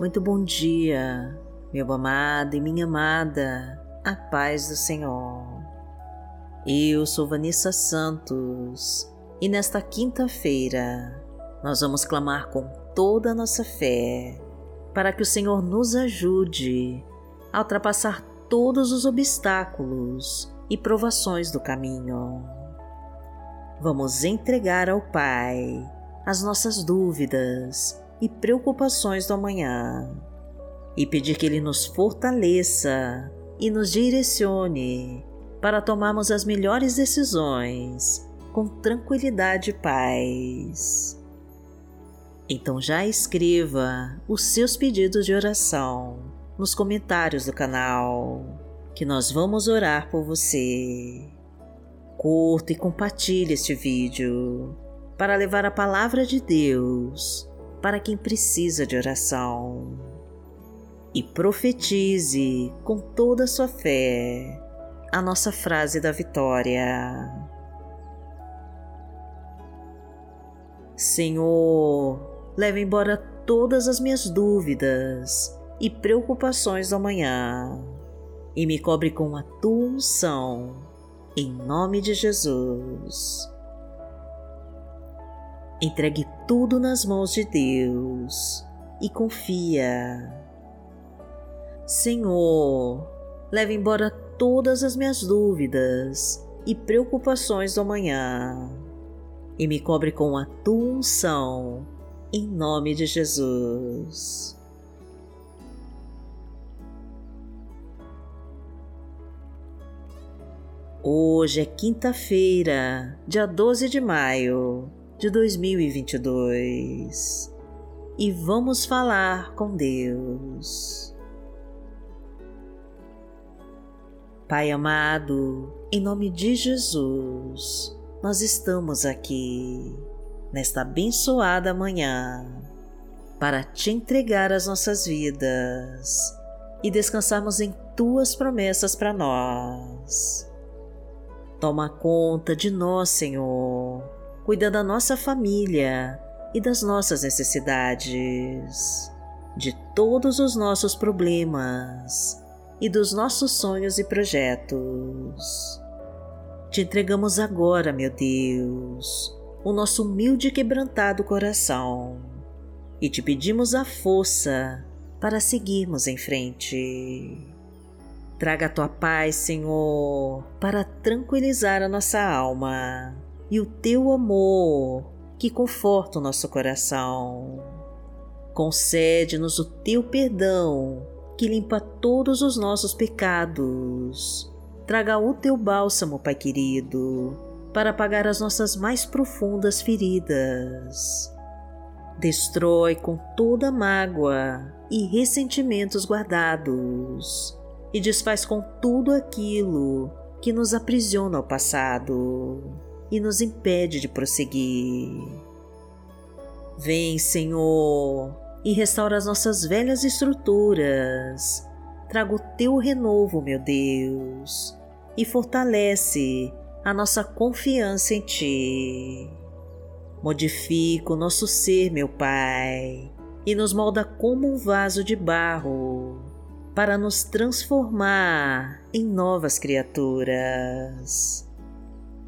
Muito bom dia, meu amado e minha amada, a paz do Senhor. Eu sou Vanessa Santos e nesta quinta-feira nós vamos clamar com toda a nossa fé para que o Senhor nos ajude a ultrapassar todos os obstáculos e provações do caminho. Vamos entregar ao Pai as nossas dúvidas e preocupações do amanhã e pedir que Ele nos fortaleça e nos direcione para tomarmos as melhores decisões com tranquilidade e paz. Então já escreva os seus pedidos de oração nos comentários do canal, que nós vamos orar por você. Curta e compartilhe este vídeo para levar a palavra de Deus para quem precisa de oração. E profetize com toda a sua fé a nossa frase da vitória. Senhor, leve embora todas as minhas dúvidas e preocupações do amanhã e me cobre com a tua unção, em nome de Jesus. Entregue tudo nas mãos de Deus e confia. Senhor, leve embora todas as minhas dúvidas e preocupações do amanhã e me cobre com a tua unção, em nome de Jesus. Hoje é quinta-feira, dia 12 de maio de 2022 e vamos falar com Deus. Pai amado, em nome de Jesus, nós estamos aqui nesta abençoada manhã para te entregar as nossas vidas e descansarmos em tuas promessas para nós. Toma conta de nós, Senhor cuida da nossa família e das nossas necessidades, de todos os nossos problemas e dos nossos sonhos e projetos. Te entregamos agora, meu Deus, o nosso humilde e quebrantado coração e te pedimos a força para seguirmos em frente. Traga a tua paz, Senhor, para tranquilizar a nossa alma e o teu amor que conforta o nosso coração. Concede-nos o teu perdão que limpa todos os nossos pecados. Traga o teu bálsamo, Pai querido, para apagar as nossas mais profundas feridas. Destrói com toda mágoa e ressentimentos guardados e desfaz com tudo aquilo que nos aprisiona ao passado e nos impede de prosseguir. Vem, Senhor, e restaura as nossas velhas estruturas. Traga o teu renovo, meu Deus, e fortalece a nossa confiança em Ti. Modifica o nosso ser, meu Pai, e nos molda como um vaso de barro para nos transformar em novas criaturas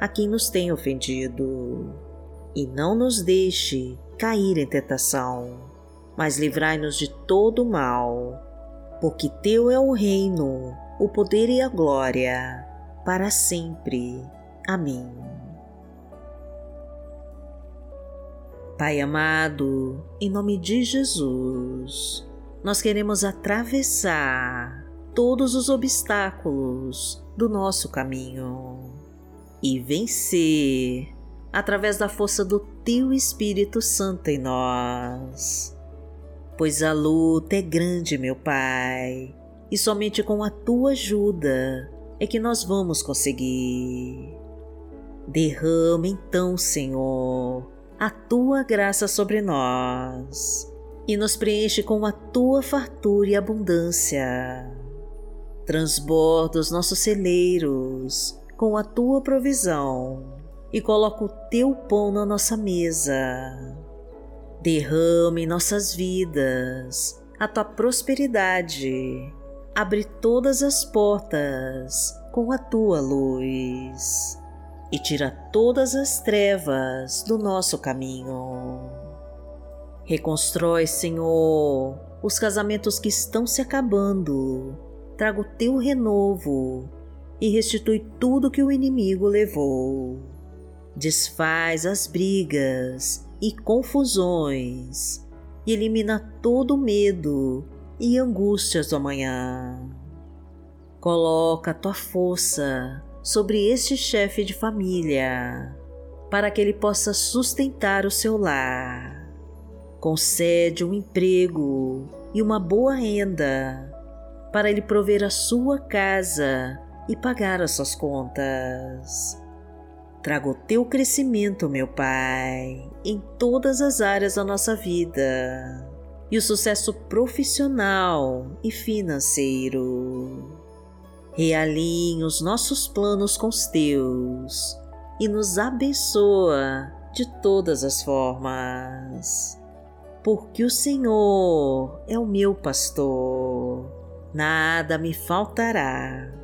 a quem nos tem ofendido. E não nos deixe cair em tentação, mas livrai-nos de todo mal, porque Teu é o reino, o poder e a glória, para sempre. Amém. Pai amado, em nome de Jesus, nós queremos atravessar todos os obstáculos do nosso caminho e vencer através da força do Teu Espírito Santo em nós. pois a luta é grande, meu Pai, e somente com a tua ajuda é que nós vamos conseguir. Derrama então, Senhor, a tua graça sobre nós e nos preenche com a tua fartura e abundância. Transborda os nossos celeiros com a tua provisão e coloca o teu pão na nossa mesa. Derrama em nossas vidas a tua prosperidade. Abre todas as portas com a tua luz e tira todas as trevas do nosso caminho. Reconstrói, Senhor, os casamentos que estão se acabando. Traga o teu renovo e restitui tudo que o inimigo levou. Desfaz as brigas e confusões e elimina todo medo e angústias do amanhã. Coloca a tua força sobre este chefe de família, para que ele possa sustentar o seu lar. Concede um emprego e uma boa renda para ele prover a sua casa e pagar as suas contas. Traga o teu crescimento, meu Pai, em todas as áreas da nossa vida e o sucesso profissional e financeiro realinhe os nossos planos com os teus e nos abençoa de todas as formas. Porque o Senhor é o meu pastor, nada me faltará.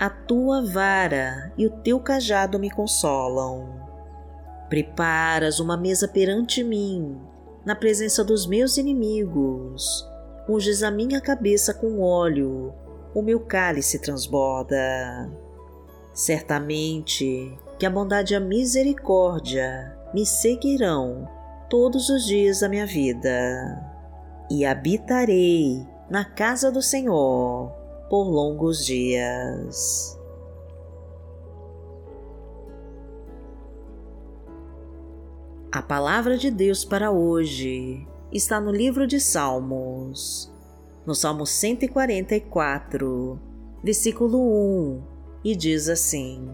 A tua vara e o teu cajado me consolam. Preparas uma mesa perante mim, na presença dos meus inimigos. Unges a minha cabeça com óleo o meu cálice transborda. Certamente que a bondade e a misericórdia me seguirão todos os dias da minha vida, e habitarei na casa do Senhor por longos dias. A palavra de Deus para hoje está no livro de Salmos, no Salmo 144, versículo 1, e diz assim: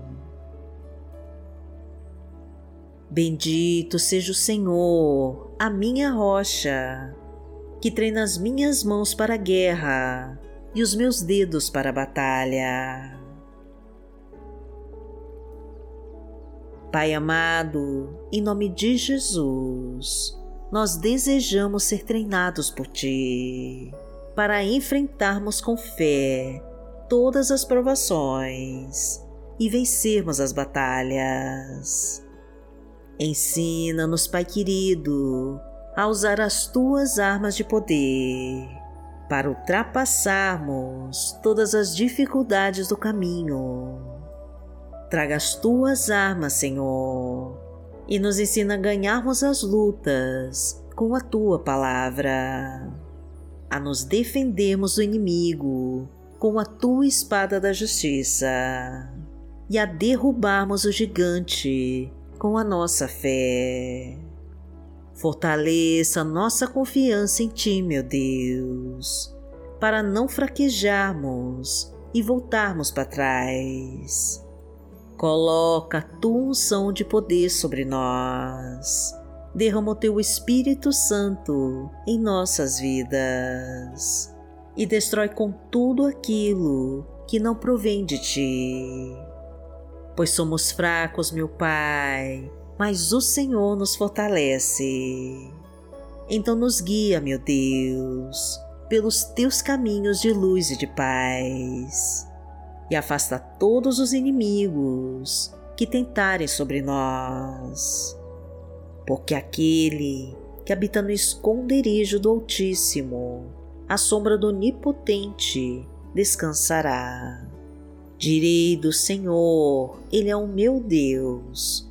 Bendito seja o Senhor, a minha rocha, que treina as minhas mãos para a guerra e os meus dedos para a batalha. Pai amado, em nome de Jesus, nós desejamos ser treinados por Ti para enfrentarmos com fé todas as provações e vencermos as batalhas. Ensina-nos, Pai querido, a usar as tuas armas de poder para ultrapassarmos todas as dificuldades do caminho. Traga as tuas armas, Senhor, e nos ensina a ganharmos as lutas com a tua palavra a nos defendermos do inimigo com a tua espada da justiça e a derrubarmos o gigante com a nossa fé. Fortaleça nossa confiança em Ti, meu Deus, para não fraquejarmos e voltarmos para trás. Coloca a tua unção de poder sobre nós derrama o teu Espírito Santo em nossas vidas e destrói com tudo aquilo que não provém de ti. Pois somos fracos, meu Pai, mas o Senhor nos fortalece. Então nos guia, meu Deus, pelos teus caminhos de luz e de paz, e afasta todos os inimigos que tentarem sobre nós porque aquele que habita no esconderijo do Altíssimo a sombra do Onipotente descansará. Direi do Senhor, Ele é o meu Deus,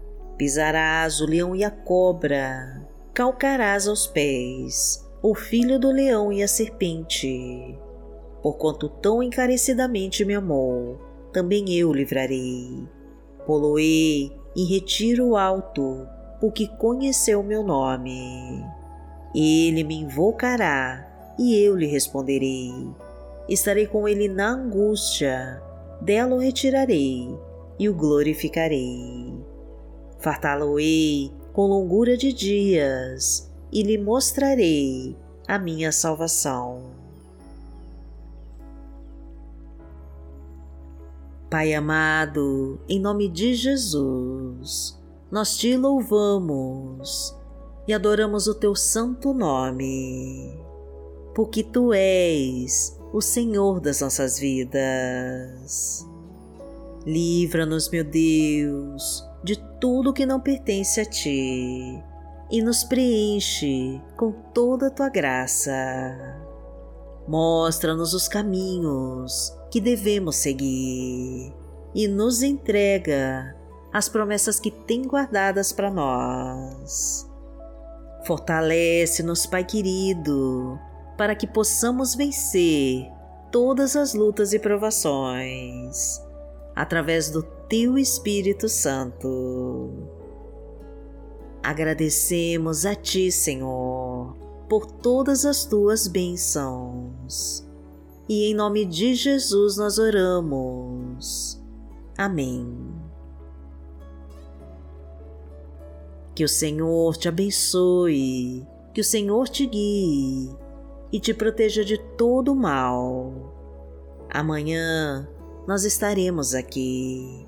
Pisarás o leão e a cobra, calcarás aos pés o filho do leão e a serpente. Porquanto tão encarecidamente me amou, também eu livrarei. Poloei em retiro alto, porque conheceu meu nome. Ele me invocará e eu lhe responderei. Estarei com ele na angústia, dela o retirarei e o glorificarei. Fartá-lo-ei com longura de dias e lhe mostrarei a minha salvação. Pai amado, em nome de Jesus, nós te louvamos e adoramos o teu santo nome porque tu és o Senhor das nossas vidas. Livra-nos, meu Deus, de tudo que não pertence a ti e nos preenche com toda a tua graça. Mostra-nos os caminhos que devemos seguir e nos entrega as promessas que tem guardadas para nós. Fortalece-nos, Pai querido, para que possamos vencer todas as lutas e provações através do Teu Espírito Santo. Agradecemos a Ti, Senhor, por todas as Tuas bênçãos. E em nome de Jesus nós oramos. Amém. Que o Senhor te abençoe, que o Senhor te guie e te proteja de todo o mal. Amanhã nós estaremos aqui,